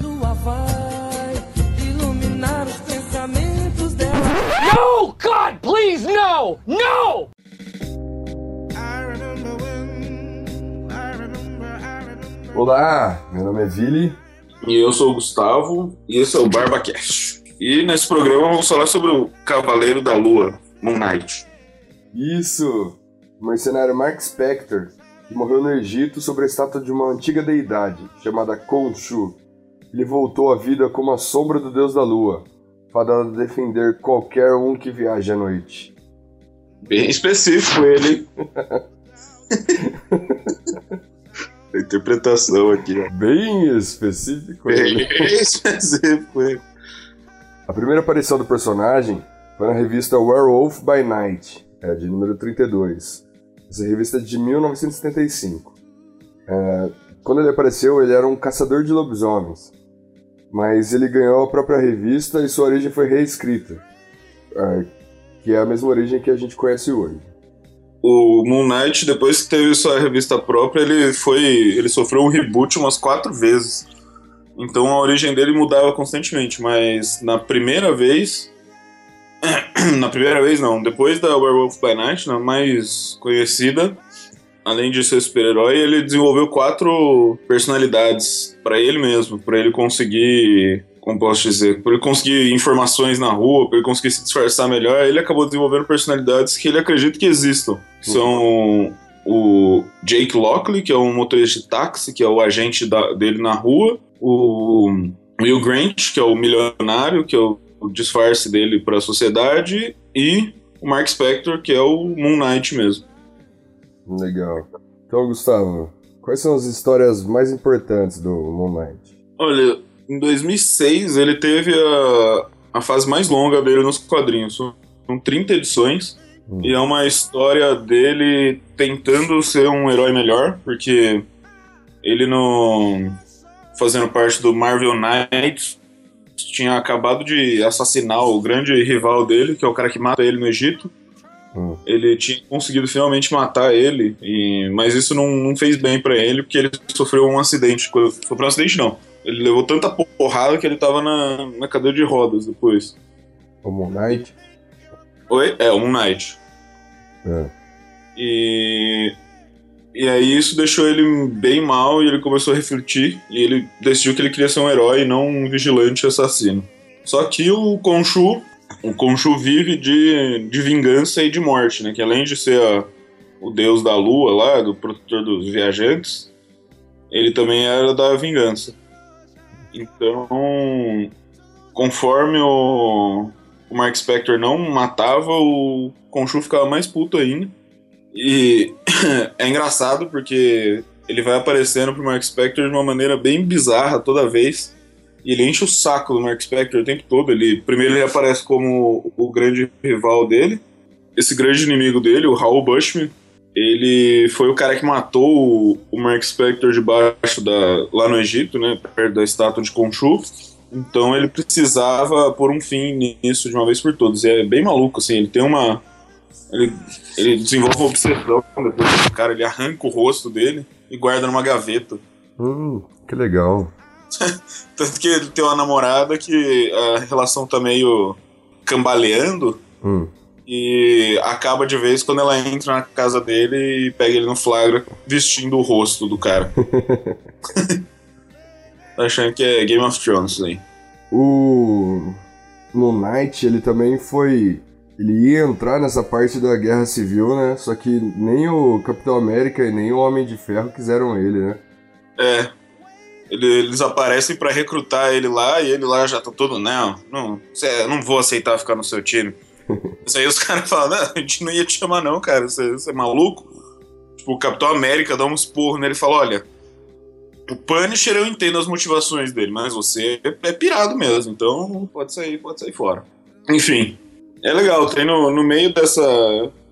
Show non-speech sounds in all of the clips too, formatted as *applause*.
Lua vai iluminar os pensamentos dela. No! God, please, no! No! Olá, meu nome é Vili. E eu sou o Gustavo, e esse é o BarbaCast. E nesse programa vamos falar sobre o Cavaleiro da Lua, Moon Knight. Isso! O mercenário Mark Spector, que morreu no Egito sobre a estátua de uma antiga deidade, chamada Khonshu. Ele voltou à vida como a sombra do deus da lua, fadado a defender qualquer um que viaje à noite. Bem específico ele. *laughs* a interpretação aqui, ó. Bem específico. Bem ele. específico ele. A primeira aparição do personagem foi na revista Werewolf by Night, é, de número 32. Essa revista é de 1975. É, quando ele apareceu, ele era um caçador de lobisomens. Mas ele ganhou a própria revista e sua origem foi reescrita. é, que é a mesma origem que a gente conhece hoje. O Moon Knight, depois que teve sua revista própria, ele foi. ele sofreu um reboot umas quatro vezes. Então a origem dele mudava constantemente, mas na primeira vez. *clears throat* na primeira vez não, depois da Werewolf by Night, na mais conhecida, além de ser super-herói, ele desenvolveu quatro personalidades para ele mesmo, para ele conseguir, como posso dizer, para ele conseguir informações na rua, para ele conseguir se disfarçar melhor, ele acabou desenvolvendo personalidades que ele acredita que existam. Que São o Jake Lockley, que é um motorista de táxi, que é o agente da- dele na rua, o Will Grant, que é o milionário, que é o, o disfarce dele para a sociedade, e o Mark Spector, que é o Moon Knight mesmo. Legal. Então, Gustavo, quais são as histórias mais importantes do Moon Knight? Olha, em 2006 ele teve a, a fase mais longa dele nos quadrinhos. São 30 edições. Hum. E é uma história dele tentando ser um herói melhor, porque ele não. fazendo parte do Marvel Knights, tinha acabado de assassinar o grande rival dele, que é o cara que mata ele no Egito. Hum. Ele tinha conseguido finalmente matar ele, e- mas isso não, não fez bem pra ele, porque ele sofreu um acidente. Sofreu um acidente, não. Ele levou tanta porrada que ele tava na, na cadeira de rodas depois. O Moon Knight? Oi? É, o Moon Knight. É. E, e aí isso deixou ele bem mal e ele começou a refletir e ele decidiu que ele queria ser um herói e não um vigilante assassino. Só que o Khonshu, o Khonshu vive de, de vingança e de morte, né? Que além de ser a- o deus da lua lá, do protetor dos viajantes, ele também era da vingança. Então, conforme o, o Mark Spector não matava, o Khonshu ficava mais puto ainda. E *coughs* é engraçado porque ele vai aparecendo pro Mark Spector de uma maneira bem bizarra toda vez. Ele enche o saco do Mark Spector o tempo todo. Ele, primeiro ele aparece como o grande rival dele. Esse grande inimigo dele, o Raul Bushman, ele foi o cara que matou o, o Mark Spector debaixo da. lá no Egito, né? Perto da estátua de Khonshu. Então ele precisava pôr um fim nisso de uma vez por todas. E é bem maluco, assim, ele tem uma. Ele, ele desenvolve uma obsessão depois do cara, ele arranca o rosto dele e guarda numa gaveta. Hum, que legal. *laughs* Tanto que ele tem uma namorada que a relação tá meio cambaleando Hum. e acaba de vez quando ela entra na casa dele e pega ele no flagra vestindo o rosto do cara. *laughs* tá achando que é Game of Thrones aí. O Moon Knight, ele também foi. Ele ia entrar nessa parte da Guerra Civil, né? Só que nem o Capitão América e nem o Homem de Ferro quiseram ele, né? É. Ele- Eles aparecem pra recrutar ele lá e ele lá já tá todo, não, não, cê- não vou aceitar ficar no seu time. *laughs* Isso aí os caras falam, não, a gente não ia te chamar não, cara, você você é maluco? Tipo, o Capitão América dá um esporro nele e fala, olha, o Punisher eu entendo as motivações dele, mas você é pirado mesmo, então pode sair, pode sair fora. Enfim, é legal, tem no, no meio dessa,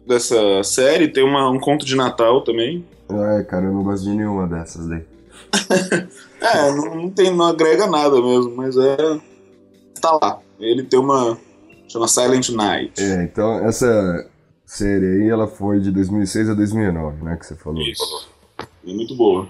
dessa série, tem uma- um conto de Natal também, Ai, cara, eu não gosto de nenhuma dessas daí. *laughs* É, não, não tem, não agrega nada mesmo, mas é. Tá lá. Ele tem uma. Chama Silent Night. É, então essa série aí, ela foi de 2006 a 2009, né? Que você falou. Isso. É muito boa.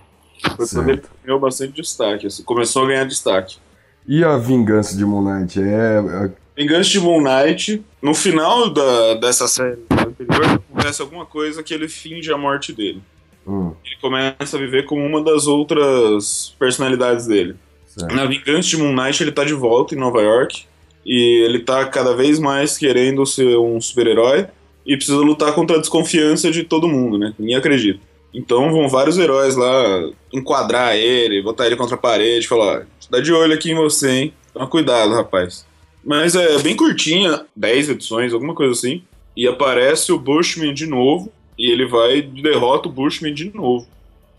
Foi quando ganhou bastante destaque. Assim, começou a ganhar destaque. E a vingança de Moon Knight? É. é- Vingança de Moon Knight, no final da, dessa série anterior, acontece alguma coisa que ele finge a morte dele. Hum, Ele começa a viver como uma das outras personalidades dele. certo. Na Vingança de Moon Knight, ele tá de volta em Nova York. E ele tá cada vez mais querendo ser um super-herói. E precisa lutar contra a desconfiança de todo mundo, né? Ninguém acredita. Então vão vários heróis lá enquadrar ele, botar ele contra a parede, falar: dá de olho aqui em você, hein? Toma cuidado, rapaz. Mas é bem curtinha, 10 edições, alguma coisa assim. E aparece o Bushman de novo. E ele vai e derrota o Bushman de novo.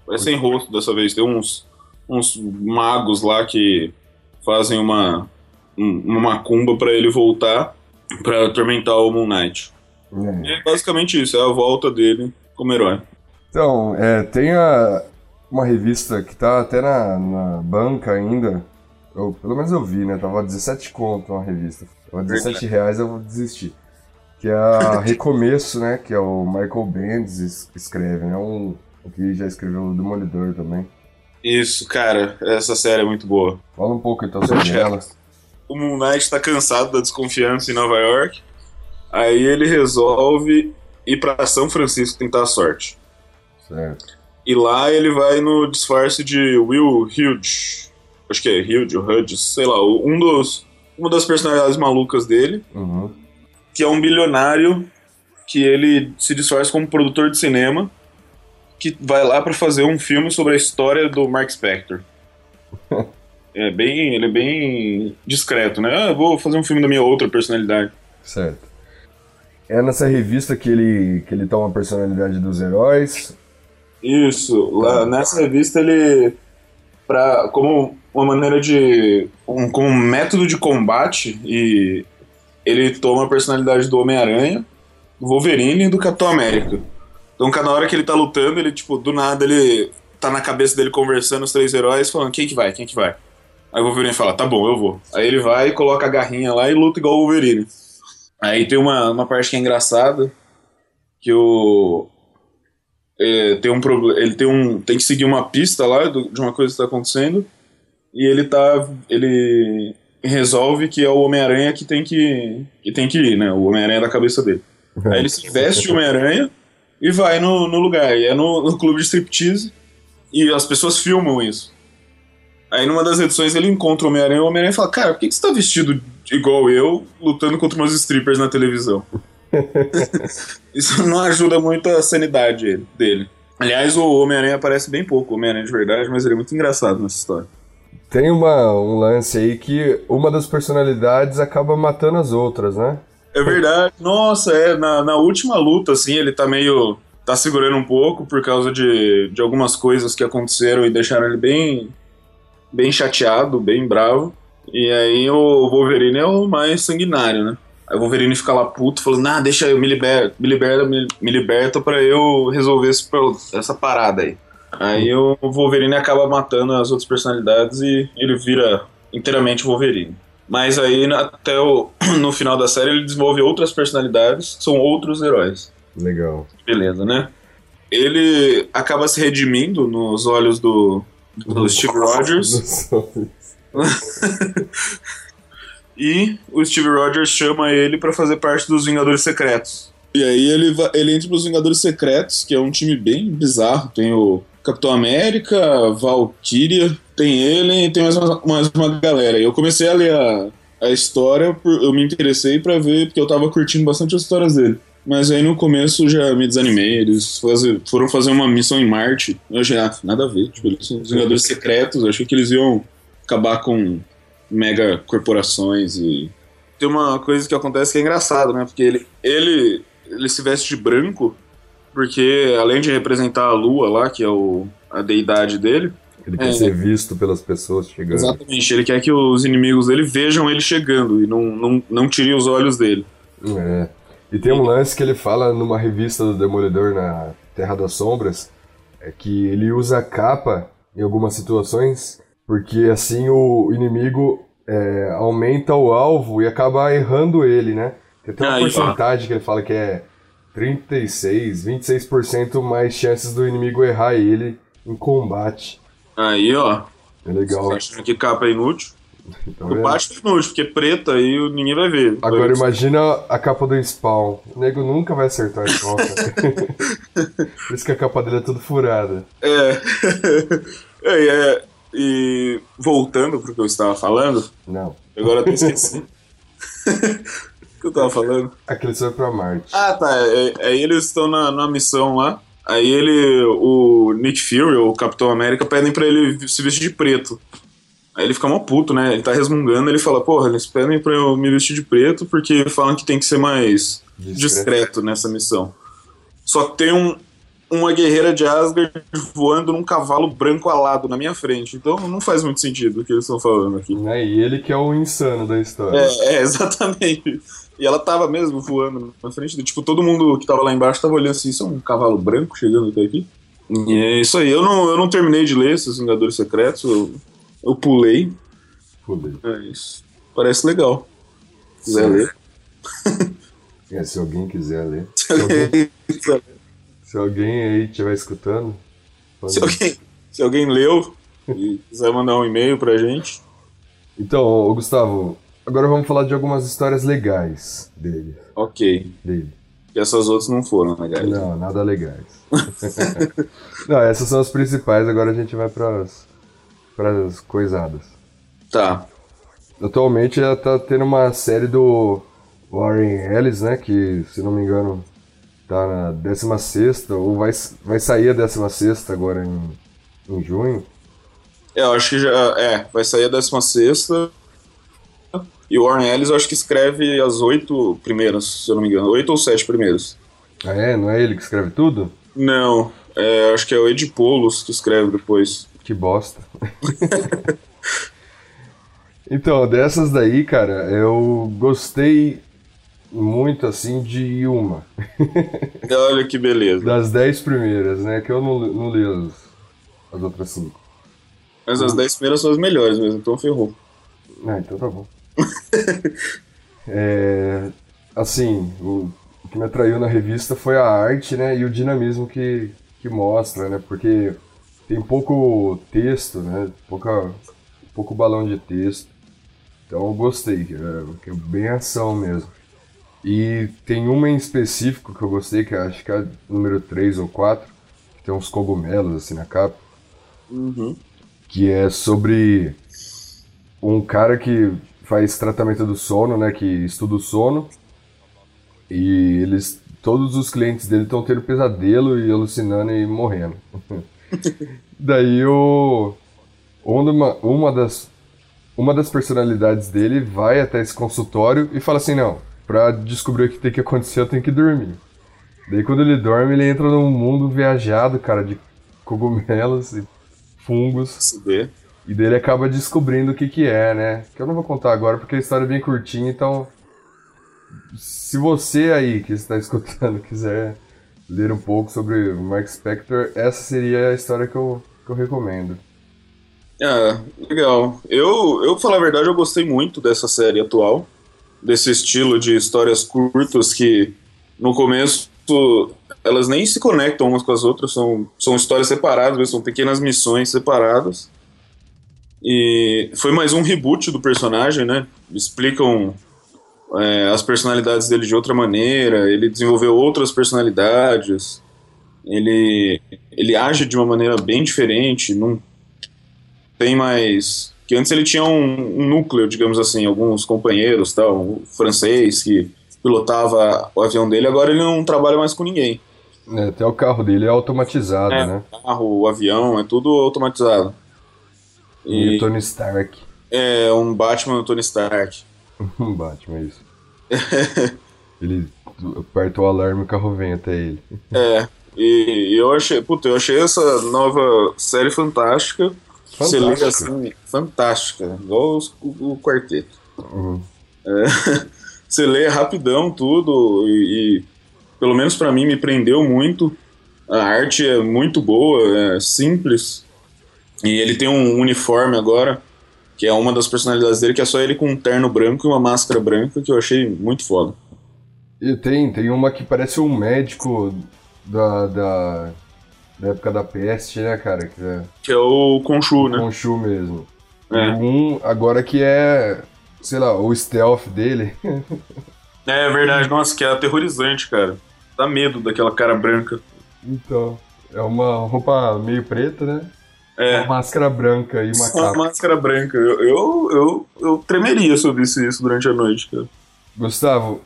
Parece sem rosto dessa vez. Tem uns, uns magos lá que fazem uma, um- uma macumba pra ele voltar pra atormentar o Moon Knight. É. E é basicamente isso, é a volta dele como herói. Então, é, tem a- uma revista que tá até na, na banca ainda. Eu, pelo menos eu vi, né? Tava 17 conto uma revista. Tava 17 reais, eu vou desistir. Que é a *laughs* Recomeço, né? Que é o Michael Bendis es- escreve, né? Um, o que já escreveu o Demolidor também. Isso, cara, essa série é muito boa. Fala um pouco então sobre Certo. ela. O Moon Knight tá cansado da desconfiança em Nova York. Aí ele resolve ir pra São Francisco tentar a sorte. Certo. E lá ele vai no disfarce de Will Hughes. Acho que é Hughes Hughes, sei lá, um dos, uma das personalidades malucas dele, Uhum. Que é um bilionário que ele se disfarça como produtor de cinema, que vai lá pra fazer um filme sobre a história do Mark Spector. *laughs* É bem, ele é bem discreto, né? Ah, eu vou fazer um filme da minha outra personalidade. Certo. É nessa revista que ele, que ele toma a personalidade dos heróis. Isso, lá nessa revista ele para como uma maneira de um, como um método de combate e ele toma a personalidade do Homem-Aranha, do Wolverine e do Capitão América. Então cada hora que ele tá lutando, ele tipo do nada ele tá na cabeça dele conversando os três heróis falando quem que vai, quem que vai. Aí o Wolverine fala, tá bom, eu vou. Aí ele vai, coloca a garrinha lá e luta igual o Wolverine. Aí tem uma, uma parte que é engraçada, que o, é, tem um problema. Ele tem um. tem que seguir uma pista lá do- de uma coisa que está acontecendo. E ele tá. ele resolve que é o Homem-Aranha que tem que. que tem que ir, né? O Homem-Aranha da cabeça dele. Aí ele se veste de Homem-Aranha e vai no, no lugar. E é no, no clube de striptease. E as pessoas filmam isso. Aí numa das edições ele encontra o Homem-Aranha e o Homem-Aranha fala: Cara, por que, que você tá vestido igual eu, lutando contra umas strippers na televisão? *laughs* Isso não ajuda muito a sanidade dele. Aliás, o Homem-Aranha aparece bem pouco, o Homem-Aranha de verdade, mas ele é muito engraçado nessa história. Tem uma, um lance aí que uma das personalidades acaba matando as outras, né? É verdade. Nossa, é. Na, na última luta, assim, ele tá meio. tá segurando um pouco por causa de, de algumas coisas que aconteceram e deixaram ele bem. bem chateado, bem bravo. E aí o Wolverine é o mais sanguinário, né? Aí o Wolverine fica lá puto, falando, nah, deixa eu, me liberta, me liberta, me, me liberta pra eu resolver esse essa parada aí. Aí o Wolverine acaba matando as outras personalidades e ele vira inteiramente Wolverine. Mas aí até o, *clears throat* no final da série ele desenvolve outras personalidades, são outros heróis. Legal. Beleza, né? Ele acaba se redimindo nos olhos do, do Steve Rogers. *laughs* E o Steve Rogers chama ele pra fazer parte dos Vingadores Secretos. E aí ele, ele entra pros Vingadores Secretos, que é um time bem bizarro. Tem o Capitão América, Valkyria, tem ele e tem mais uma, mais uma galera. Eu comecei a ler a, a história, por- eu me interessei pra ver, porque eu tava curtindo bastante as histórias dele. Mas aí no começo já me desanimei, eles fazer- foram fazer uma missão em Marte. Eu achei, ah, nada a ver. Tipo, eles são os Vingadores Secretos, eu achei que eles iam acabar com mega corporações e. Tem uma coisa que acontece que é engraçado, né? Porque ele, ele, ele se veste de branco, porque além de representar a lua lá, que é o, a deidade dele, Ele quer É. ser visto pelas pessoas chegando. exatamente, ele quer que os inimigos dele vejam ele chegando e não, não, não tirem os olhos dele. É. E tem um lance que ele fala numa revista do Demolidor na Terra das Sombras, é que ele usa a capa em algumas situações, porque assim o inimigo é, aumenta o alvo e acaba errando ele, né? Tem até uma ó. porcentagem que ele fala que é 36, 26% mais chances do inimigo errar ele em combate. Aí, ó, É legal. achando que capa é inútil? *laughs* Tá O? Batman é inútil, porque preta aí ninguém vai ver. Agora imagina a capa do Spawn. O nego nunca vai acertar a cara. *laughs* Por isso que a capa dele é tudo furada. É. *laughs* é, é. E voltando pro que eu estava falando, Não. agora eu esqueci. O que eu tava falando? Aquele foi pra Marte. Ah, tá. é- Aí eles estão na, na missão lá. Aí ele, o Nick Fury, o Capitão América, pedem pra ele se vestir de preto. Aí ele fica mó puto, né? Ele tá resmungando, ele fala, porra, eles pedem pra eu me vestir de preto porque falam que tem que ser mais Discreto. discreto nessa missão. Só que tem um, uma guerreira de Asgard voando num cavalo branco alado na minha frente. Então não faz muito sentido o que eles estão falando aqui. Né? E ele que é o insano da história. É, é, *laughs* exatamente. E ela tava mesmo voando na frente. Tipo, todo mundo que tava lá embaixo tava olhando assim, isso é um cavalo branco chegando até aqui. E é isso aí. Eu não, eu não terminei de ler esses Vingadores Secretos, eu, eu pulei. Fudeu. Mas parece legal. Se quiser Sim. ler. *laughs* É, se alguém quiser ler. *laughs* Se alguém, se alguém aí estiver escutando. se, alguém, se alguém leu e quiser mandar um e-mail pra gente. Então, ô, Gustavo, agora vamos falar de algumas histórias legais dele. Ok. dele. E essas outras não foram legais. Não, nada legais. *laughs* Não, essas são as principais, agora a gente vai pras, pras coisadas. Tá. Atualmente já tá tendo uma série do Warren Ellis, né? Que, se não me engano, tá na 16 ou vai, vai sair a 16 agora em, em junho. É, eu acho que já. É, vai sair a 16. E o Warren Ellis eu acho que escreve as oito primeiras, se eu não me engano. Oito ou sete primeiras. Ah, é? Não é ele que escreve tudo? Não, é, acho que é o Ed Polos que escreve depois. Que bosta. *laughs* então, dessas daí, cara, eu gostei muito, assim, de uma. *laughs* Olha que beleza. Das 10 primeiras, né? Que eu não, não li as, as outras cinco. Mas as dez primeiras são as melhores mesmo, então ferrou. Ah, então tá bom. *laughs* É, assim, o, o que me atraiu na revista foi a arte, né, e o dinamismo que, que mostra, né, porque tem pouco texto, né, pouca, pouco balão de texto. Então eu gostei, que é, que é bem ação mesmo. E tem uma em específico que eu gostei, que acho que é a número 3 ou 4, que tem uns cogumelos assim na capa Uhum. que é sobre um cara que faz tratamento do sono, né, que estuda o sono, e eles, todos os clientes dele estão tendo pesadelo e alucinando e morrendo. *laughs* Daí o uma, uma das uma das personalidades dele vai até esse consultório e fala assim, não, pra descobrir o que tem que acontecer eu tenho que dormir. Daí quando ele dorme, ele entra num mundo viajado, cara, de cogumelos e fungos. Se vê. E daí ele acaba descobrindo o que que é, né? Que eu não vou contar agora porque a história é bem curtinha, então... Se você aí que está escutando *laughs* quiser ler um pouco sobre o Mark Spector, essa seria a história que eu, que eu recomendo. Ah, legal. Eu, eu, pra falar a verdade, eu gostei muito dessa série atual. Desse estilo de histórias curtas que, no começo, elas nem se conectam umas com as outras, são, são histórias separadas, são pequenas missões separadas. E foi mais um reboot do personagem, né? Explicam é, as personalidades dele de outra maneira, ele desenvolveu outras personalidades, ele, ele age de uma maneira bem diferente, não tem mais. Que antes ele tinha um, um núcleo, digamos assim, alguns companheiros, tal, um francês que pilotava o avião dele, agora ele não trabalha mais com ninguém. É, até o carro dele é automatizado, É, né? o carro, o avião, é tudo automatizado. E E o Tony Stark. é um Batman do Tony Stark. *laughs* Um Batman, isso. *laughs* ele aperta o alarme e o carro vem até ele. É, e, e eu achei, puta, eu achei essa nova série fantástica. Você Fantástica. assim, fantástica, igual os- o, o quarteto. Uhum. *laughs* Você lê rapidão tudo e, e, pelo menos pra mim me prendeu muito. A arte é muito boa, é simples. E ele tem um uniforme agora, que é uma das personalidades dele, que é só ele com um terno branco e uma máscara branca, que eu achei muito foda. E tem, tem uma que parece um médico da, da, da época da peste, né, cara? Que é Que é o Khonshu, né? Khonshu mesmo. É. Um agora que é, sei lá, o stealth dele. É verdade, nossa, que é aterrorizante, cara. Dá medo daquela cara branca. Então, é uma roupa meio preta, né? É. Uma máscara branca e uma Só uma capa. máscara branca. Eu, eu, eu, eu tremeria se eu visse isso durante a noite, cara. Gustavo,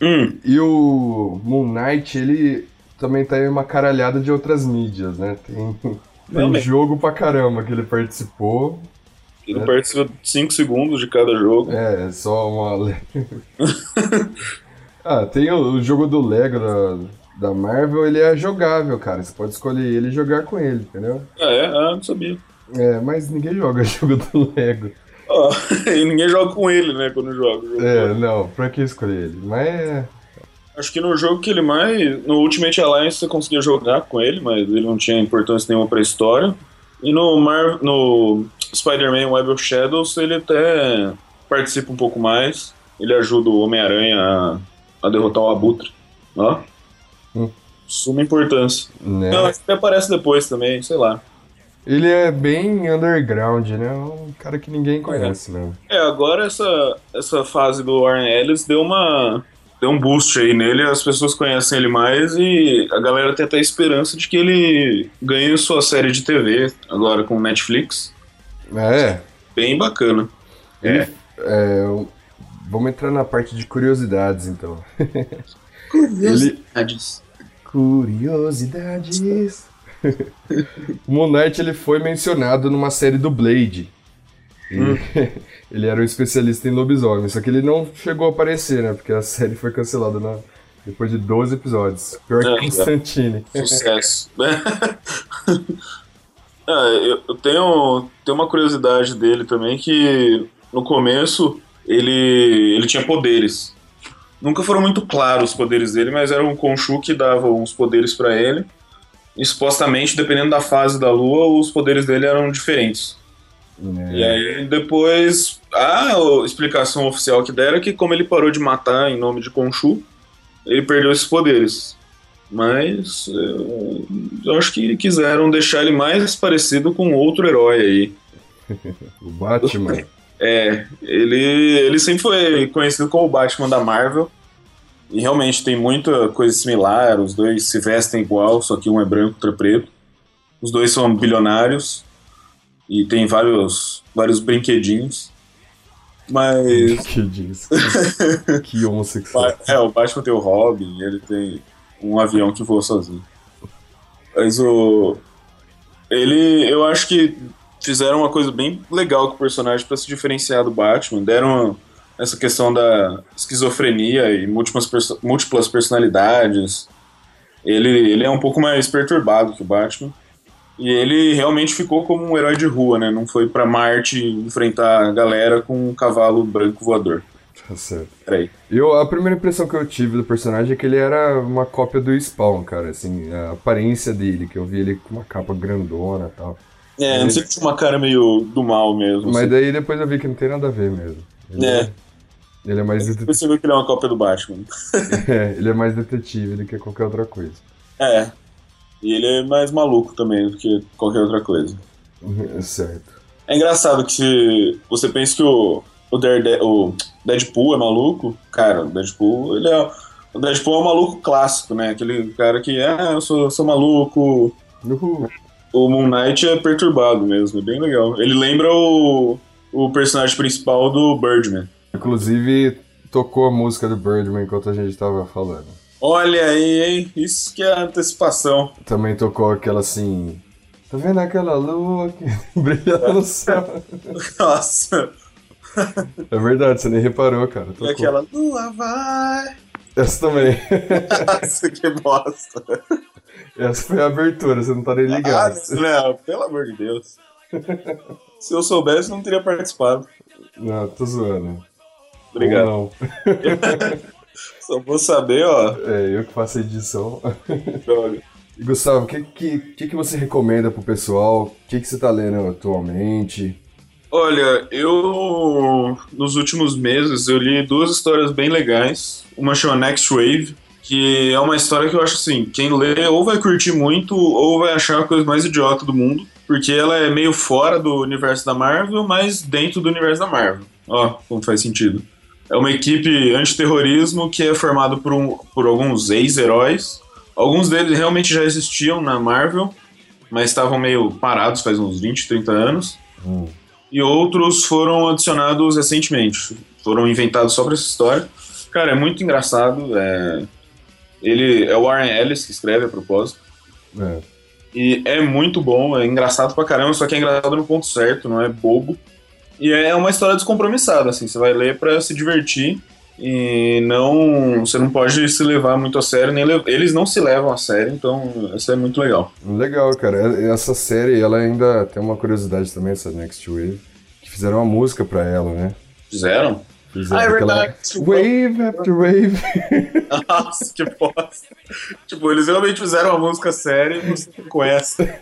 Hum, e o Moon Knight, ele também tá em uma caralhada de outras mídias, né? Tem, *laughs* tem jogo pra caramba que ele participou. ele É. participa de 5 segundos de cada jogo. É, só uma. *laughs* ah, tem o, o jogo do Lego da, da Marvel, ele é jogável, cara. Você pode escolher ele e jogar com ele, entendeu? Ah, é? Ah, não sabia. É, mas ninguém joga *laughs* jogo do Lego. Ó, e ninguém joga com ele, né, quando joga. o jogo. É, não, pra que escolher ele? Mas é. Acho que no jogo que ele mais. No Ultimate Alliance você conseguia jogar com ele, mas ele não tinha importância nenhuma pra história. E no, Mar... no Spider-Man Web of Shadows ele até participa um pouco mais. Ele ajuda o Homem-Aranha a... a derrotar o Abutre. Ó. Hum. Suma importância. Né? Não, que aparece depois também, sei lá. Ele é bem underground, né? Um cara que ninguém conhece mesmo. É, agora essa, essa fase do Warren Ellis deu uma. Deu um boost aí nele, as pessoas conhecem ele mais e a galera tem até esperança de que ele ganhe sua série de TV agora com Netflix. É. Bem bacana. É. é, Vamos entrar na parte de curiosidades, então. Ele- *laughs* Curiosidades. *laughs* o Knight ele foi mencionado numa série do Blade. E *laughs* ele era um especialista em lobisomem, só que ele não chegou a aparecer, né? Porque a *laughs* série foi cancelada na- depois de 12 episódios. Pior que É, Constantine. Sucesso. *laughs* Ah, eu, tenho, tenho uma curiosidade dele também que no começo ele, ele tinha poderes. Nunca foram muito claros os poderes dele, mas era um Khonshu que dava uns poderes pra ele. E supostamente, dependendo da fase da lua, os poderes dele eram diferentes. Né? E aí depois a explicação oficial que deram é que como ele parou de matar em nome de Khonshu, ele perdeu esses poderes. Mas eu, eu acho que quiseram deixar ele mais parecido com outro herói aí. *laughs* O Batman. É, ele, ele sempre foi conhecido como o Batman da Marvel. E realmente tem muita coisa similar, os dois se vestem igual, só que um é branco, outro é preto. Os dois são bilionários e tem vários, vários brinquedinhos. Mas que diz? *laughs* que homossexual. Ba- É, o Batman tem o Robin, ele tem um avião que voa sozinho. Mas o. Ele. Eu acho que fizeram uma coisa bem legal com o personagem pra se diferenciar do Batman. Deram essa questão da esquizofrenia e múltiplas, perso- múltiplas personalidades. Ele, ele é um pouco mais perturbado que o Batman. E ele realmente ficou como um herói de rua, né? Não foi pra Marte enfrentar a galera com um cavalo branco voador. Tá certo. Peraí. Eu, a primeira impressão que eu tive do personagem é que ele era uma cópia do Spawn, cara, assim, a aparência dele, que eu vi ele com uma capa grandona e tal. É, não sei que tinha uma cara meio do mal mesmo. Mas assim. daí depois eu vi que não tem nada a ver mesmo. Ele É. Ele é mais Você detetive, percebeu que ele é uma cópia do Batman. *laughs* é, ele é mais detetive do que qualquer outra coisa. É. E ele é mais maluco também do que qualquer outra coisa. É *laughs* certo. É engraçado que se você pensa que o, o, Darede- o Deadpool é maluco, cara, o Deadpool, ele é. O Deadpool é um maluco clássico, né? Aquele cara que, ah, eu sou, sou maluco. Uhul. O Moon Knight é perturbado mesmo, é bem legal. Ele lembra o, o personagem principal do Birdman. Inclusive, tocou a música do Birdman enquanto a gente tava falando. Olha aí, hein? Isso que é antecipação. Também tocou aquela assim. Tá vendo aquela lua que *laughs* brilha no céu? *laughs* Nossa. É verdade, você nem reparou, cara. E Tocou. aquela lua vai. Essa também. Nossa, que bosta. Essa foi a abertura, você não tá nem Ah, ligado. não, pelo amor de Deus. Se eu soubesse, não teria participado. Não, tô zoando. Obrigado. Ou *laughs* Só vou saber, ó. É, eu que faço a edição. Droga. E, Gustavo, o que, que, que, que você recomenda pro pessoal? O que, que você tá lendo atualmente? Olha, eu. Nos últimos meses eu li duas histórias bem legais. Uma chama Next Wave, que é uma história que eu acho assim: quem lê ou vai curtir muito ou vai achar a coisa mais idiota do mundo. porque ela é meio fora do universo da Marvel, mas dentro do universo da Marvel. Ó, como faz sentido. É uma equipe antiterrorismo que é formada por, um, por alguns ex-heróis. Alguns deles realmente já existiam na Marvel, mas estavam meio parados faz uns 20, 30 anos. E outros foram adicionados recentemente. Foram inventados só pra essa história. Cara, é muito engraçado. É... Ele é o Warren Ellis que escreve a propósito. É. E é muito bom, é engraçado pra caramba, só que é engraçado no ponto certo, não é bobo. E é uma história descompromissada, assim, você vai ler pra se divertir e não. Você não pode se levar muito a sério, nem le- eles não se levam a sério, então isso é muito legal. Legal, cara. Essa série, ela ainda tem uma curiosidade também, essa Next Wave, que fizeram uma música pra ela, né? Fizeram? Fizeram Ah, é verdade. Wave after wave. *laughs* Nossa, que bosta. tipo, eles realmente fizeram uma música séria e você com essa. *laughs*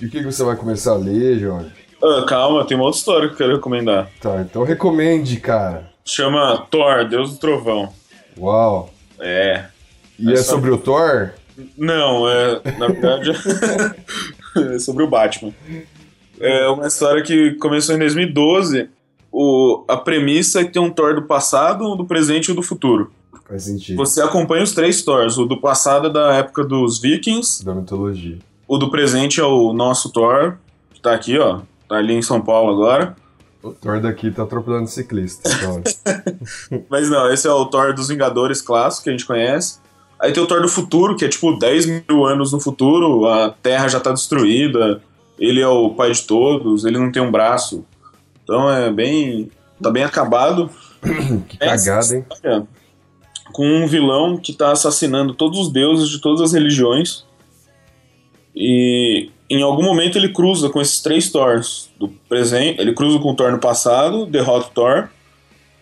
E o que, que você vai começar a ler, Jorge? Ah, calma, tem uma outra história que eu quero recomendar. Tá, então recomende, cara. Chama Thor, Deus do Trovão. Uau. É. E é Essa- sobre o Thor? Não, é. Na verdade. *laughs* é sobre o Batman. É uma história que começou em 2012. O, a premissa é que tem um Thor do passado, um do presente e um do futuro. Faz sentido. Você acompanha os três Thors. O do passado é da época dos Vikings. Da mitologia. O do presente é o nosso Thor, que tá aqui, ó. Tá ali em São Paulo agora. O Thor daqui tá atropelando ciclista. Então. *laughs* Mas não, esse é o Thor dos Vingadores clássico que a gente conhece. Aí tem o Thor do futuro, que é tipo 10 mil anos no futuro, a Terra já tá destruída, ele é o pai de todos, ele não tem um braço. Então é bem. tá bem acabado. *coughs* que cagada, hein? Com um vilão que tá assassinando todos os deuses de todas as religiões. E em algum momento ele cruza com esses três Thors. Do presente, ele cruza com o Thor no passado, derrota o Thor.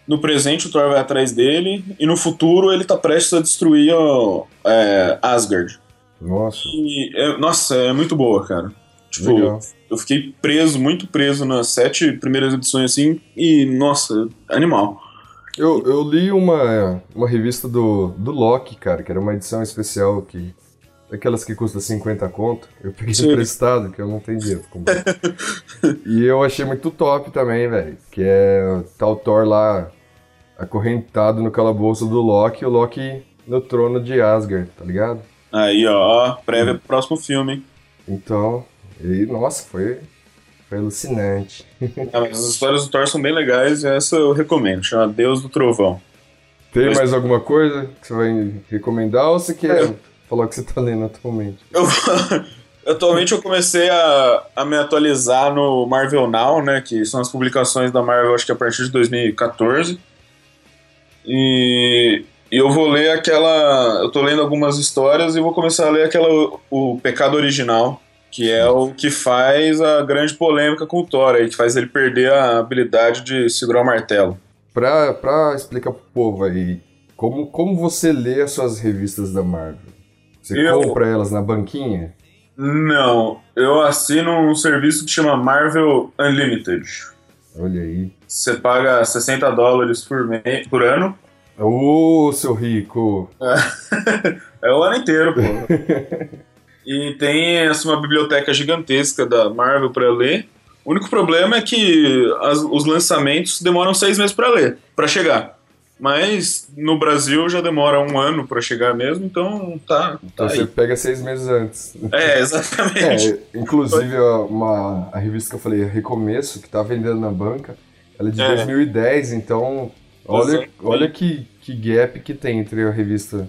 No presente o Thor vai atrás dele. E no futuro ele tá prestes a destruir ó, é, Asgard. Nossa. E é- nossa, é muito boa, cara. Tipo, Legal. eu fiquei preso, muito preso nas sete primeiras edições assim. E, nossa, animal. Eu, eu li uma, uma revista do, do Loki, cara, que era uma edição especial que. Daquelas que custa 50 conto. Eu peguei Sim. emprestado, que eu não tenho dinheiro *laughs* pra comprar. e eu achei muito top também, velho. Que é tal Thor lá acorrentado no calabouço do Loki o Loki no trono de Asgard, tá ligado? Aí, ó, prévia pro próximo filme, hein? Então, e nossa, foi, foi alucinante. Ah, as histórias do Thor são bem legais e essa eu recomendo. Chama Deus do Trovão. Tem mais alguma coisa que você vai recomendar ou você quer É. falar o que você tá lendo atualmente? Eu, *laughs* atualmente eu comecei a, a me atualizar no Marvel Now, né? Que são as publicações da Marvel, acho que a partir de 2014. E, e eu vou ler aquela. Eu tô lendo algumas histórias e vou começar a ler aquela. O Pecado Original. Que é o que faz a grande polêmica com o Thor aí, que faz ele perder a habilidade de segurar o martelo. Pra, pra explicar pro povo aí, como, como você lê as suas revistas da Marvel? Você Eu- compra elas na banquinha? Não, eu assino um serviço que chama Marvel Unlimited. Olha aí. Você paga 60 dólares por, me- por ano. Ô, seu rico! *laughs* É o ano inteiro, pô. *laughs* e tem essa, uma biblioteca gigantesca da Marvel pra ler. O único problema é que as- os lançamentos demoram seis meses pra ler, pra chegar. Mas no Brasil já demora um ano pra chegar mesmo, então tá, tá Então você aí. pega seis meses antes. É, exatamente. É, inclusive a- uma, a revista que eu falei, Recomeço, que tá vendendo na banca, ela é de É. 2010, então olha, olha que, que gap que tem entre a revista.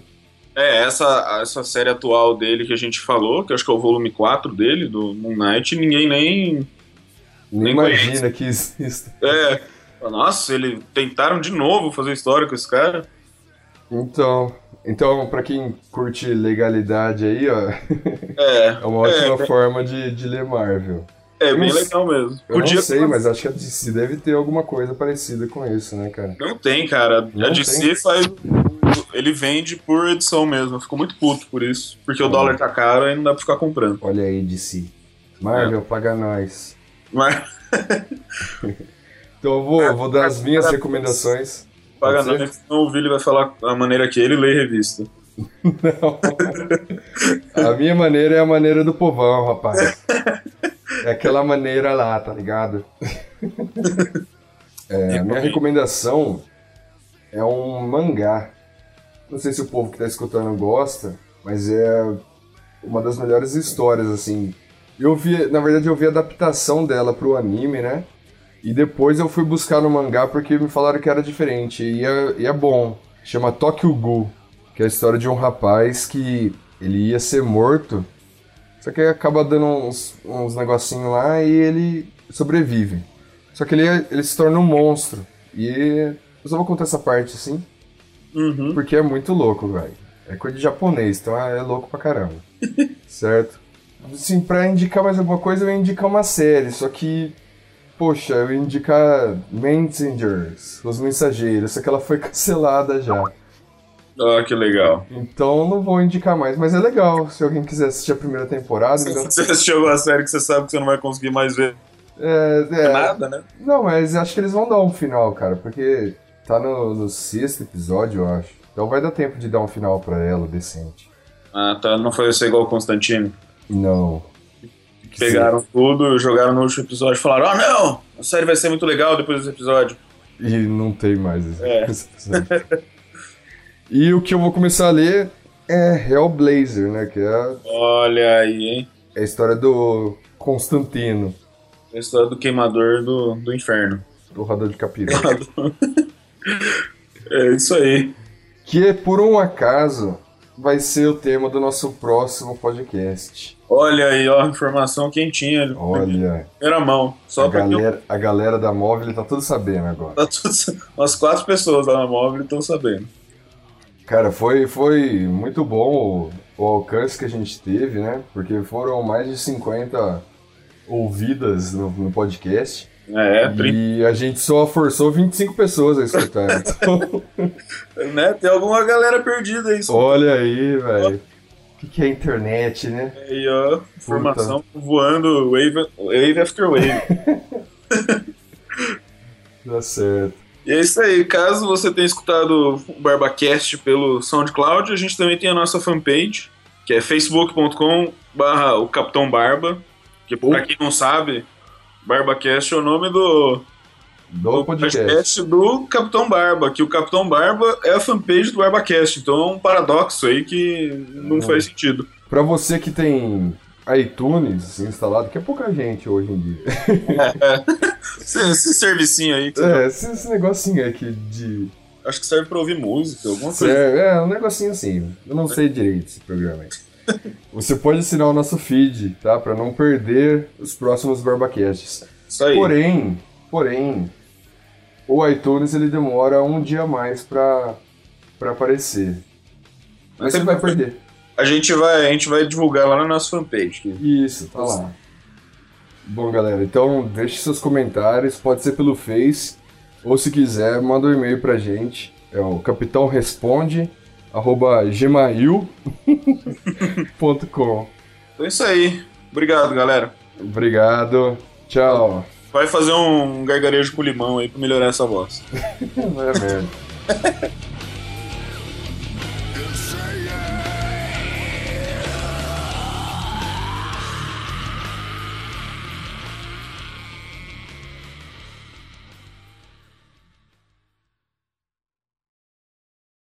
É, essa, essa série atual dele que a gente falou, que acho que é o volume 4 dele, do Moon Knight, ninguém nem. Nem, Nem imagina que existe. É. Nossa, eles tentaram de novo fazer história com esse cara. Então, então para quem curte legalidade aí, ó, *laughs* É. é uma ótima É, forma de, de ler Marvel. é bem Eu não legal mesmo. Eu não sei, mas acho que a DC deve ter alguma coisa parecida com isso, né, cara? Não tem, cara. Não a DC tem? faz. Ele vende por edição mesmo. Eu fico muito puto por isso. Porque o dólar tá caro e não dá pra ficar comprando. Olha aí, DC. Marvel, paga nós. Mas *laughs* Então eu vou, vou dar as minhas recomendações. paga nada, senão o Vili vai falar a maneira que ele lê revista. Não. A minha maneira é a maneira do povão, rapaz. É aquela maneira lá, tá ligado? É, a *laughs* minha recomendação é um mangá. Não sei se o povo que tá escutando gosta, mas é uma das melhores histórias, assim. Eu vi, na verdade, eu vi a adaptação dela pro anime, né? E depois eu fui buscar no mangá porque me falaram que era diferente. E é, e é bom. Chama Tokyo Ghoul, que é a história de um rapaz que ele ia ser morto, só que acaba dando uns, uns negocinhos lá e ele sobrevive. Só que ele, ele se torna um monstro. E eu só vou contar essa parte assim, Uhum. porque é muito louco, velho. É coisa de japonês, então é louco pra caramba. *laughs* certo? Assim, pra indicar mais alguma coisa, eu ia indicar uma série, só que. Poxa, eu ia indicar Messengers, Os Mensageiros, só que ela foi *laughs* cancelada já. Ah, que legal. Então não vou indicar mais, mas é legal. Se alguém quiser assistir a primeira temporada, então. Você assistiu alguma série que você sabe que você não vai conseguir mais ver É, é, nada, né? Não, mas acho que eles vão dar um final, cara, porque tá no, no sexto episódio, eu acho. Então vai dar tempo de dar um final pra ela, decente. Ah, tá. Não foi ser igual o Constantino. Não. Pegaram tudo, jogaram no último episódio e falaram: Ah, não! A série vai ser muito legal depois desse episódio. E não tem mais esse, É. *laughs* episódio. E o que eu vou começar a ler é Hellblazer, né? Que é Olha aí, hein? é a história do Constantino, A história do queimador do, do inferno. do Radar de Capira. *laughs* É isso aí. que por um acaso vai ser o tema do nosso próximo podcast. Olha aí, ó, informação quentinha. ali. Olha, Primeira mão. Só a galera, a galera da móvel tá tudo sabendo agora. Tá tudo... Umas quatro pessoas lá na móvel estão sabendo. Cara, foi, foi muito bom o, o alcance que a gente teve, né? Porque foram mais de 50 ouvidas no, no podcast. É, tri- E a gente só forçou 25 pessoas a escutar. *laughs* Então, né? Tem alguma galera perdida aí. olha aí, velho. O que, que é internet, né? Aí, ó, informação voando wave, wave after wave. *laughs* Tá certo. e é isso aí. Caso você tenha escutado o BarbaCast pelo SoundCloud, a gente também tem a nossa fanpage, que é facebook.com barra o Capitão Barba. Que pra quem não sabe, BarbaCast é o nome do, Do podcast. podcast do Capitão Barba, que o Capitão Barba é a fanpage do BarbaCast. Então é um paradoxo aí que não Hum. faz sentido. Pra você que tem iTunes instalado, que é pouca gente hoje em dia. *laughs* Esse, esse servicinho aí, que É, esse, esse negocinho aqui de. acho que serve pra ouvir música, alguma coisa. É, é, um negocinho assim. Eu não sei direito esse programa aí. Você pode assinar o nosso feed, tá? Pra não perder os próximos Barbacasts. Isso aí. Porém, porém, o iTunes ele demora um dia a mais pra, pra aparecer. Mas você vai perder. A gente vai, a gente vai divulgar lá na nossa fanpage. que- Isso, tá lá. Bom, galera, então deixe seus comentários, pode ser pelo Face, ou se quiser, manda um e-mail pra gente. É o capitão responde arroba gmail.com. *laughs* Então é isso aí. Obrigado, galera. Obrigado. Tchau. Vai fazer um gargarejo com limão aí pra melhorar essa voz. *laughs* Vai a merda.